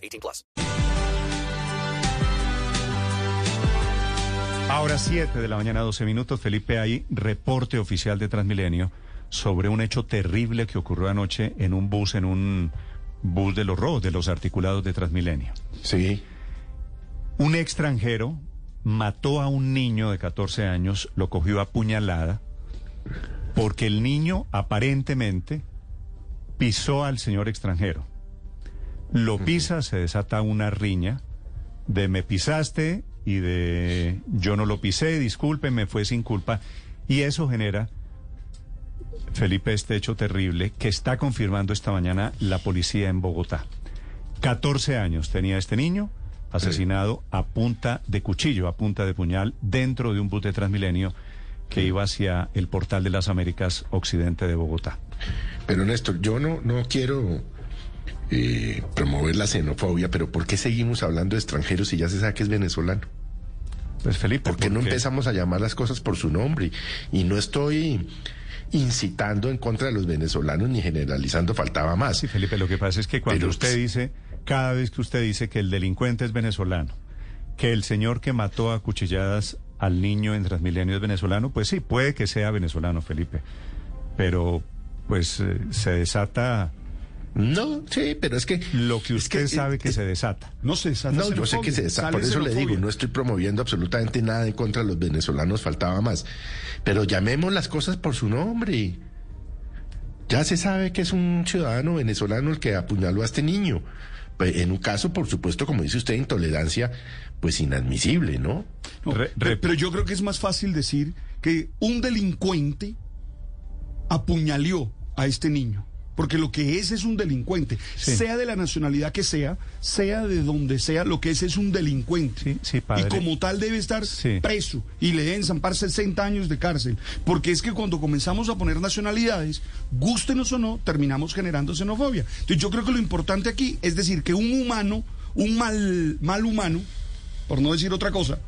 18 plus. Ahora 7 de la mañana, 12 minutos. Felipe, hay reporte oficial de Transmilenio sobre un hecho terrible que ocurrió anoche en un bus, en un bus de los robos, de los articulados de Transmilenio. Sí. Un extranjero mató a un niño de 14 años, lo cogió a puñalada, porque el niño aparentemente pisó al señor extranjero. Lo pisa, se desata una riña de me pisaste y de yo no lo pisé, disculpe, me fue sin culpa. Y eso genera, Felipe, este hecho terrible que está confirmando esta mañana la policía en Bogotá. 14 años tenía este niño, asesinado a punta de cuchillo, a punta de puñal, dentro de un bus de Transmilenio que iba hacia el portal de las Américas occidente de Bogotá. Pero Néstor, yo no, no quiero eh, promover la xenofobia, pero ¿por qué seguimos hablando de extranjeros si ya se sabe que es venezolano? Pues Felipe, ¿por qué no empezamos a llamar las cosas por su nombre? Y no estoy incitando en contra de los venezolanos ni generalizando, faltaba más. Sí, Felipe, lo que pasa es que cuando Pero- usted dice, cada vez que usted dice que el delincuente es venezolano, que el señor que mató a cuchilladas al niño en Transmilenio es venezolano, pues sí, puede que sea venezolano, Felipe. Pero, pues, eh, se desata No, sí, pero es que... lo que es usted sabe que eh, se desata. No sé, sale No, yo sé que se desa- sale por eso le digo, no estoy promoviendo absolutamente nada en contra de los venezolanos, faltaba más. Pero llamemos las cosas por su nombre. Ya se sabe que es un ciudadano venezolano el que apuñaló a este niño. Pues, en un caso, por supuesto, como dice usted, intolerancia, pues inadmisible, ¿no? No, Re- pe- re- pero yo creo que es más fácil decir que un delincuente apuñaleó a este niño. Porque lo que es es un delincuente, Sí. sea de la nacionalidad que sea, sea de donde sea, lo que es es un delincuente. Sí, sí, padre. Y como tal debe estar preso y le deben zampar 60 años de cárcel. Porque es que cuando comenzamos a poner nacionalidades, gústenos o no, terminamos generando xenofobia. Entonces yo creo que lo importante aquí es decir que un humano, un mal, mal humano, por no decir otra cosa,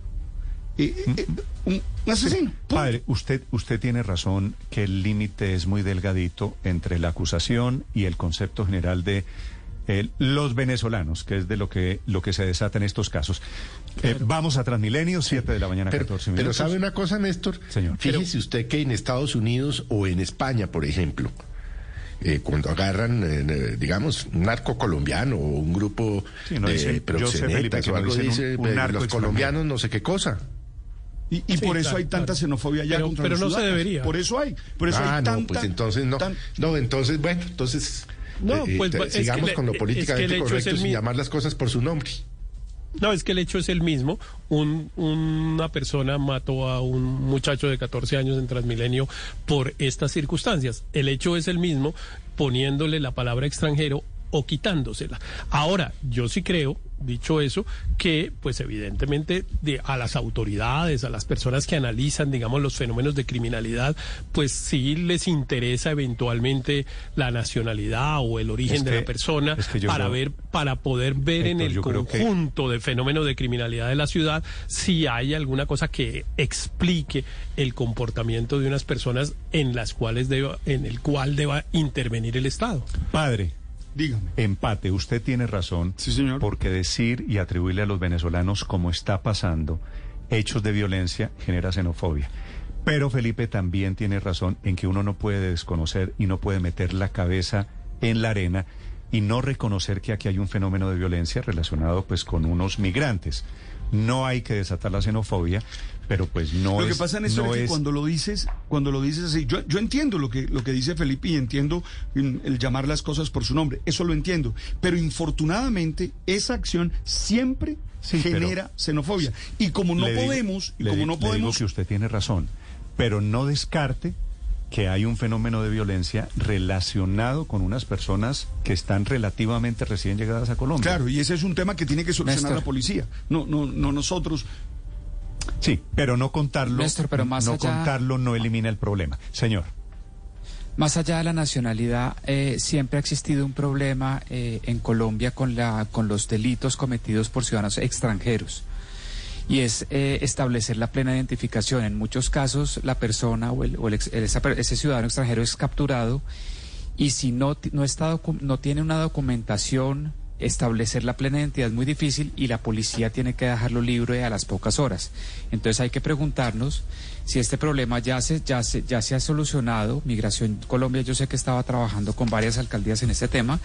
eh, eh, un, un asesino. punto. Padre, usted, usted tiene razón que el límite es muy delgadito entre la acusación y el concepto general de eh, los venezolanos, que es de lo que, lo que se desata en estos casos. Eh, vamos a Transmilenio, 7 de la mañana, Pero, 14 pero minutos. ¿sabe una cosa, Néstor? Señor. Fíjese usted que en Estados Unidos o en España, por ejemplo, eh, cuando agarran, eh, digamos, un narco colombiano o un grupo Sí, no de dicen- Felipe, proxenetas que o no algo dicen un- dice, un eh, narco los colombianos no sé qué cosa. Y, y Sí, por eso claro, hay tanta claro. xenofobia ya Pero- contra pero los no se debería. Por eso hay. Por eso ah, hay no, tanta, pues entonces no. tan- No, entonces, bueno, entonces No, eh, pues, eh, es que sigamos con lo es que políticamente es correcto el sin mi- llamar las cosas por su nombre. No, es que el hecho es el mismo. Un- una persona mató a un muchacho de 14 años en Transmilenio por estas circunstancias. El hecho es el mismo poniéndole la palabra extranjero o quitándosela. Ahora, yo sí creo, dicho eso, que pues evidentemente de, a las autoridades, a las personas que analizan, digamos, los fenómenos de criminalidad, pues sí les interesa eventualmente la nacionalidad o el origen Es de la persona es que yo para creo- ver, para poder ver en el que- conjunto de fenómeno de criminalidad de la ciudad si hay alguna cosa que explique el comportamiento de unas personas en las cuales deba, en el cual deba intervenir el Estado. Padre, Dígame. empate, usted tiene razón. Sí, señor. Porque decir y atribuirle a los venezolanos como está pasando hechos de violencia genera xenofobia. Pero Felipe también tiene razón en que uno no puede desconocer y no puede meter la cabeza en la arena y no reconocer que aquí hay un fenómeno de violencia relacionado pues con unos migrantes. No hay que desatar la xenofobia, pero pues no lo es que pasa en eso no es que es- cuando lo dices, cuando lo dices así, yo, yo entiendo lo que, lo que dice Felipe y entiendo mm, el llamar las cosas por su nombre, eso lo entiendo. Pero infortunadamente, esa acción siempre Sí, genera xenofobia. Y como no digo- podemos, y como no le digo podemos. que usted tiene razón, pero no descarte que hay un fenómeno de violencia relacionado con unas personas que están relativamente recién llegadas a Colombia. Claro, y ese es un tema que tiene que solucionar Néstor. la policía, no, no, no nosotros. Sí, pero no contarlo, Néstor, pero más no allá- contarlo no elimina el problema. Señor. Más allá de la nacionalidad, eh, siempre ha existido un problema eh, en Colombia con, la, con los delitos cometidos por ciudadanos extranjeros. Y es eh, establecer la plena identificación. En muchos casos, la persona o, el, o el ese ciudadano extranjero es capturado y si no, no, está no tiene una documentación, establecer la plena identidad es muy difícil y la policía tiene que dejarlo libre a las pocas horas. Entonces hay que preguntarnos si este problema ya se, ya se, ya se ha solucionado. Migración Colombia, yo sé que estaba trabajando con varias alcaldías en este tema,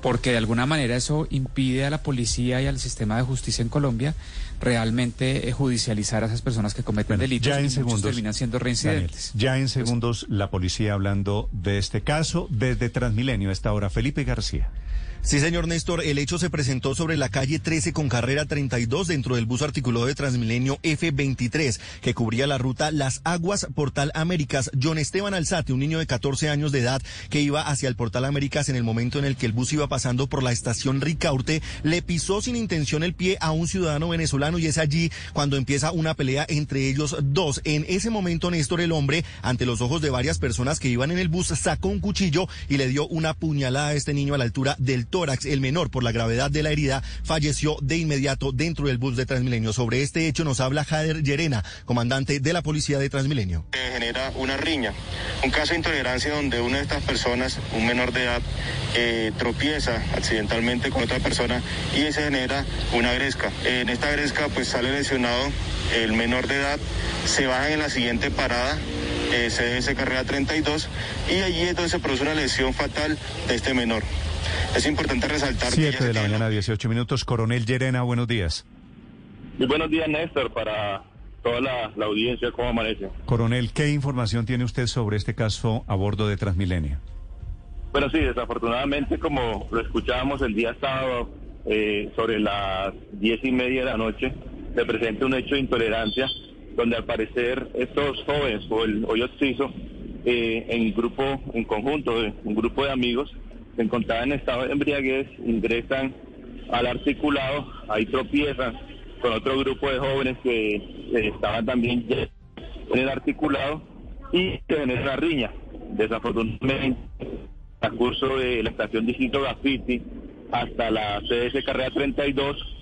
porque de alguna manera eso impide a la policía y al sistema de justicia en Colombia realmente eh, judicializar a esas personas que cometen Bueno, delitos ya en y muchos segundos, terminan siendo Daniel, reincidentes. ya en segundos la policía hablando de este caso desde Transmilenio a esta hora. Felipe García. Sí, señor Néstor, el hecho se presentó sobre la calle 13 con carrera 32 dentro del bus articulado de Transmilenio F23 que cubría la ruta Las Aguas Portal Américas. John Esteban Alzate, un niño de 14 años de edad que iba hacia el Portal Américas en el momento en el que el bus iba pasando por la estación Ricaurte, le pisó sin intención el pie a un ciudadano venezolano y es allí cuando empieza una pelea entre ellos dos. En ese momento, Néstor, el hombre, ante los ojos de varias personas que iban en el bus, sacó un cuchillo y le dio una puñalada a este niño a la altura del tórax. El menor, por la gravedad de la herida, falleció de inmediato dentro del bus de Transmilenio. Sobre este hecho nos habla Jader Llerena, comandante de la policía de Transmilenio. Eh, genera una riña. Un caso de intolerancia donde una de estas personas, un menor de edad, eh, tropieza accidentalmente con otra persona y se genera una gresca. En esta gresca pues sale lesionado el menor de edad, se baja en la siguiente parada, eh, CDS carrera 32 y allí entonces se produce una lesión fatal de este menor. Es importante resaltar que ya Siete se de la tiene- mañana, 18 minutos. Coronel Llerena, buenos días. Muy buenos días Néstor para toda la, la audiencia, ¿cómo amanece? Coronel, ¿qué información tiene usted sobre este caso a bordo de Transmilenio? Bueno, sí, desafortunadamente, como lo escuchábamos el día sábado, eh, sobre las diez y media de la noche, se presenta un hecho de intolerancia, donde al parecer estos jóvenes o el hoyo eh, en grupo, en conjunto, de- un grupo de amigos, se encontraban en estado de embriaguez, ingresan al articulado, ahí tropiezan con otro grupo de jóvenes que estaban también en el articulado y se genera riña. Desafortunadamente, al curso de la estación Distrito Graffiti hasta la CDS Carrera 32,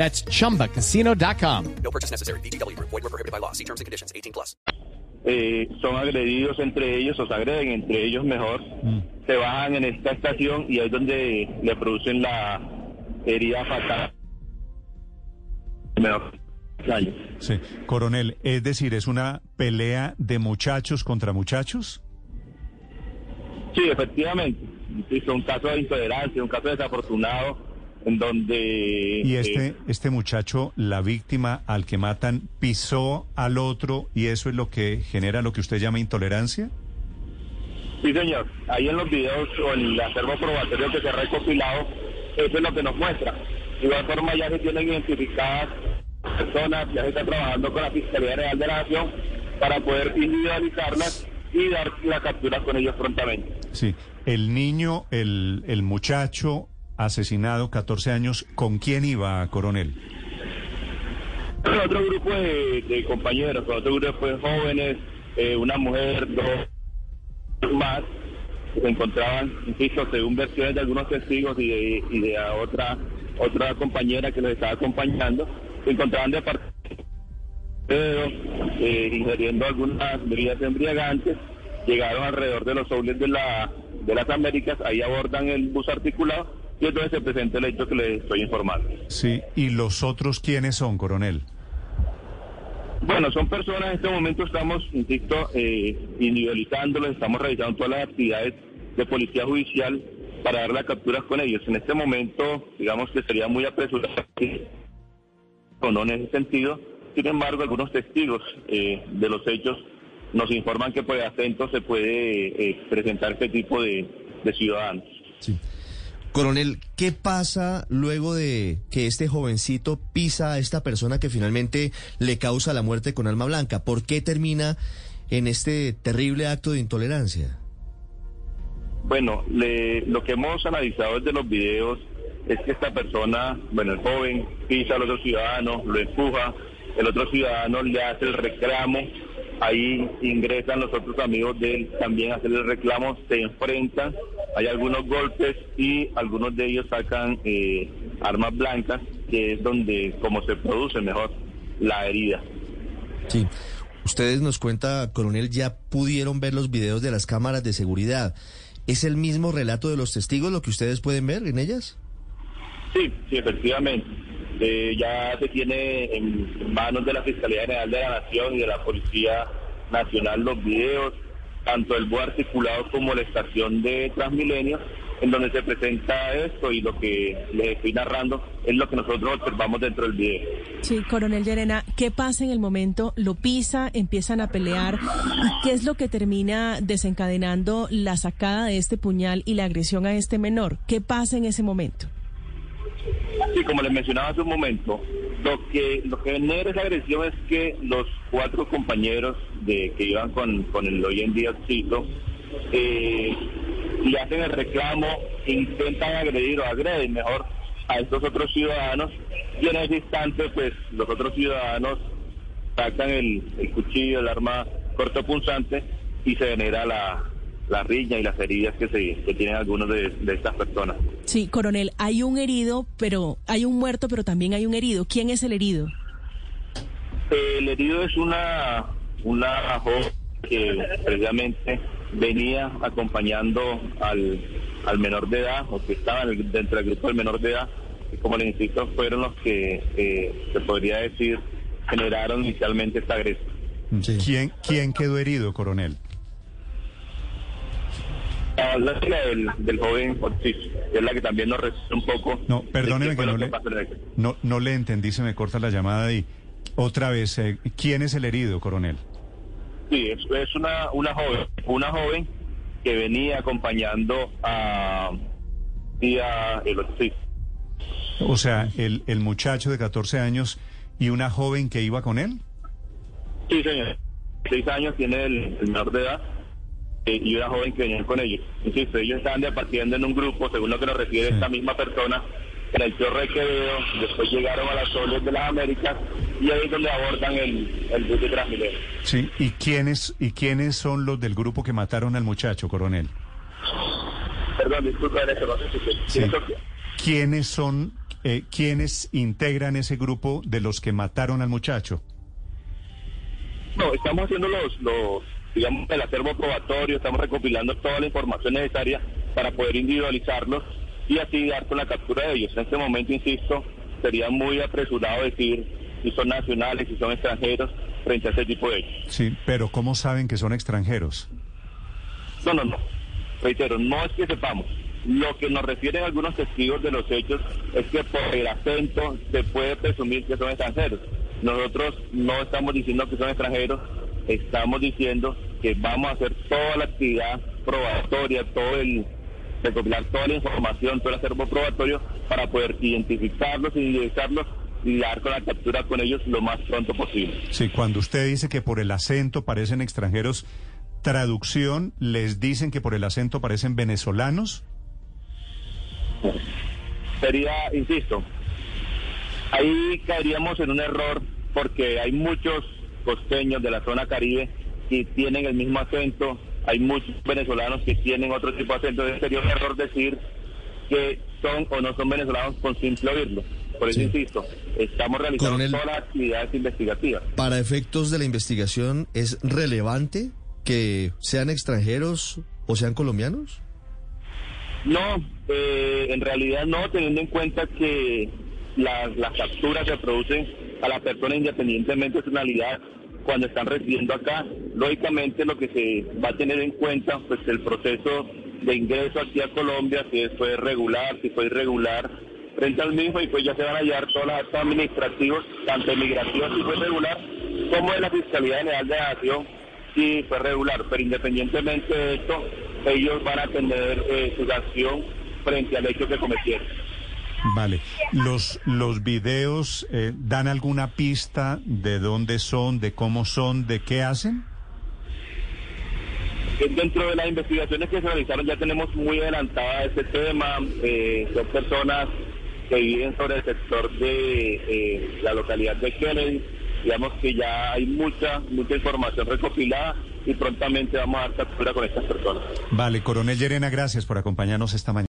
That's chumbacasino.com. No purchase necessary. VGW Group. Void were prohibited by law. See terms and conditions. 18 plus. eh, son agredidos entre ellos o se agreden entre ellos mejor, se bajan en esta estación y ahí es donde le producen la herida fatal. Mejor. Sí. Coronel, es decir, ¿es una pelea de muchachos contra muchachos? Sí, efectivamente. Sí, un caso de intolerancia, un caso desafortunado en donde... Y eh, este, este muchacho, la víctima al que matan, pisó al otro y eso es lo que genera lo que usted llama intolerancia? Sí, señor. Ahí en los videos o en el acervo probatorio que se ha recopilado, eso es lo que nos muestra. De igual forma ya se tienen identificadas personas, ya se está trabajando con la Fiscalía Real de la Nación para poder individualizarlas y dar la captura con ellos prontamente. Sí. El niño, el, el muchacho asesinado, 14 años, ¿con quién iba, coronel? Otro grupo de, compañeros, otro grupo de jóvenes, eh, una mujer, dos más, se encontraban, insisto, según versiones de algunos testigos y de, y de otra otra compañera que los estaba acompañando, se encontraban de parte eh, ingiriendo algunas bebidas embriagantes, llegaron alrededor de los soles de, la, de las Américas, ahí abordan el bus articulado y entonces se presenta el hecho que les estoy informando. Sí. ¿Y los otros quiénes son, coronel? Bueno, son personas, en este momento estamos, insisto, eh, individualizándolos, estamos realizando todas las actividades de policía judicial para dar la captura con ellos. En este momento, digamos que sería muy apresurado no en ese sentido. Sin embargo, algunos testigos eh, de los hechos nos informan que por acento se puede eh, presentar este tipo de, de ciudadanos. Sí. Coronel, ¿qué pasa luego de que este jovencito pisa a esta persona que finalmente le causa la muerte con alma blanca? ¿Por qué termina en este terrible acto de intolerancia? Bueno, le- lo que hemos analizado desde los videos es que esta persona, bueno, el joven pisa al otro ciudadano, lo empuja, el otro ciudadano le hace el reclamo, ahí ingresan los otros amigos de él también a hacer el reclamo, se enfrentan, hay algunos golpes y algunos de ellos sacan eh, armas blancas, que es donde, como se produce mejor la herida. Sí. Ustedes nos cuenta, coronel, ya pudieron ver los videos de las cámaras de seguridad. ¿Es el mismo relato de los testigos lo que ustedes pueden ver en ellas? Sí, sí, efectivamente. Eh, ya se tiene en manos de la Fiscalía General de la Nación y de la Policía Nacional los videos, tanto el buen articulado como la estación de Transmilenio, en donde se presenta esto y lo que les estoy narrando es lo que nosotros observamos dentro del video. Sí, coronel Llerena, ¿qué pasa en el momento? ¿Lo pisa? ¿Empiezan a pelear? ¿Y qué es lo que termina desencadenando la sacada de este puñal y la agresión a este menor? ¿Qué pasa en ese momento? Sí, como les mencionaba hace un momento, lo que lo que genera esa agresión es que los cuatro compañeros de que iban con, con el hoy en día Cito, eh, le hacen el reclamo, intentan agredir o agreden mejor a estos otros ciudadanos y en ese instante pues los otros ciudadanos sacan el, el cuchillo, el arma cortopunzante y se genera la, la riña y las heridas que, se, que tienen algunos de, de estas personas. Sí, coronel, hay un herido, pero hay un muerto, pero también hay un herido. ¿Quién es el herido? El herido es una, una joven que precisamente venía acompañando al, al menor de edad, o que estaba en el- dentro del grupo del menor de edad, y como les insisto, fueron los que, eh, se podría decir, generaron inicialmente esta agresión. ¿Quién, ¿Quién quedó herido, coronel? La la del, del joven Ortiz, que es la que también nos resume un poco. No, perdóneme que no le, no, no le entendí, se me corta la llamada y otra vez, eh, ¿quién es el herido, coronel? Sí, es, es una, una joven, una joven que venía acompañando a, y a el Ortiz. O sea, el, el muchacho de 14 años y una joven que iba con él. Sí, señor. Seis años tiene el, el menor de edad y una joven que venían con ellos. Insisto, ellos estaban departiendo en un grupo, según lo que nos refiere esta misma persona, en el Torre Quevedo, después llegaron a las Soles de las Américas y ahí es donde abordan el, el bus de Transmilenio. Sí. ¿Y quiénes, ¿Y quiénes son los del grupo que mataron al muchacho, coronel? Perdón, disculpa, Ernesto, no sé si Sí. ¿Quiénes son, eh, quiénes integran ese grupo de los que mataron al muchacho? No, estamos haciendo los, los, digamos, el acervo probatorio, estamos recopilando toda la información necesaria para poder individualizarlos y así dar con la captura de ellos. En este momento, insisto, sería muy apresurado decir si son nacionales, si son extranjeros, frente a ese tipo de hechos. Sí, pero ¿cómo saben que son extranjeros? No, no, no. Reitero, no es que sepamos. Lo que nos refieren algunos testigos de los hechos es que por el acento se puede presumir que son extranjeros. Nosotros no estamos diciendo que son extranjeros, estamos diciendo que vamos a hacer toda la actividad probatoria, todo el recopilar toda la información, todo el acervo probatorio para poder identificarlos, individualizarlos y dar con la captura con ellos lo más pronto posible. Sí, cuando usted dice que por el acento parecen extranjeros, traducción, ¿les dicen que por el acento parecen venezolanos? Sería, insisto, ahí caeríamos en un error porque hay muchos costeños de la zona caribe que tienen el mismo acento, hay muchos venezolanos que tienen otro tipo de acento, sería un error decir que son o no son venezolanos con simple oírlo. Por eso Sí. insisto, estamos realizando Coronel. todas las actividades investigativas. Para efectos de la investigación, ¿es relevante que sean extranjeros o sean colombianos? No, eh, en realidad no, teniendo en cuenta que las, las capturas se producen a la persona independientemente de su nacionalidad cuando están residiendo acá. Lógicamente lo que se va a tener en cuenta, pues el proceso de ingreso aquí a Colombia, si fue regular, si fue irregular, frente al mismo y pues ya se van a hallar todos los actos administrativos, tanto migración si fue regular, como de la Fiscalía General de Nación si fue regular. Pero independientemente de esto, ellos van a tener eh, su acción frente al hecho que cometieron. Vale. ¿Los, los videos eh, dan alguna pista de dónde son, de cómo son, de qué hacen? Dentro de las investigaciones que se realizaron ya tenemos muy adelantada este tema. Eh, son personas que viven sobre el sector de eh, la localidad de Kennedy. Digamos que ya hay mucha, mucha información recopilada y prontamente vamos a dar captura con estas personas. Vale, coronel Llerena, gracias por acompañarnos esta mañana.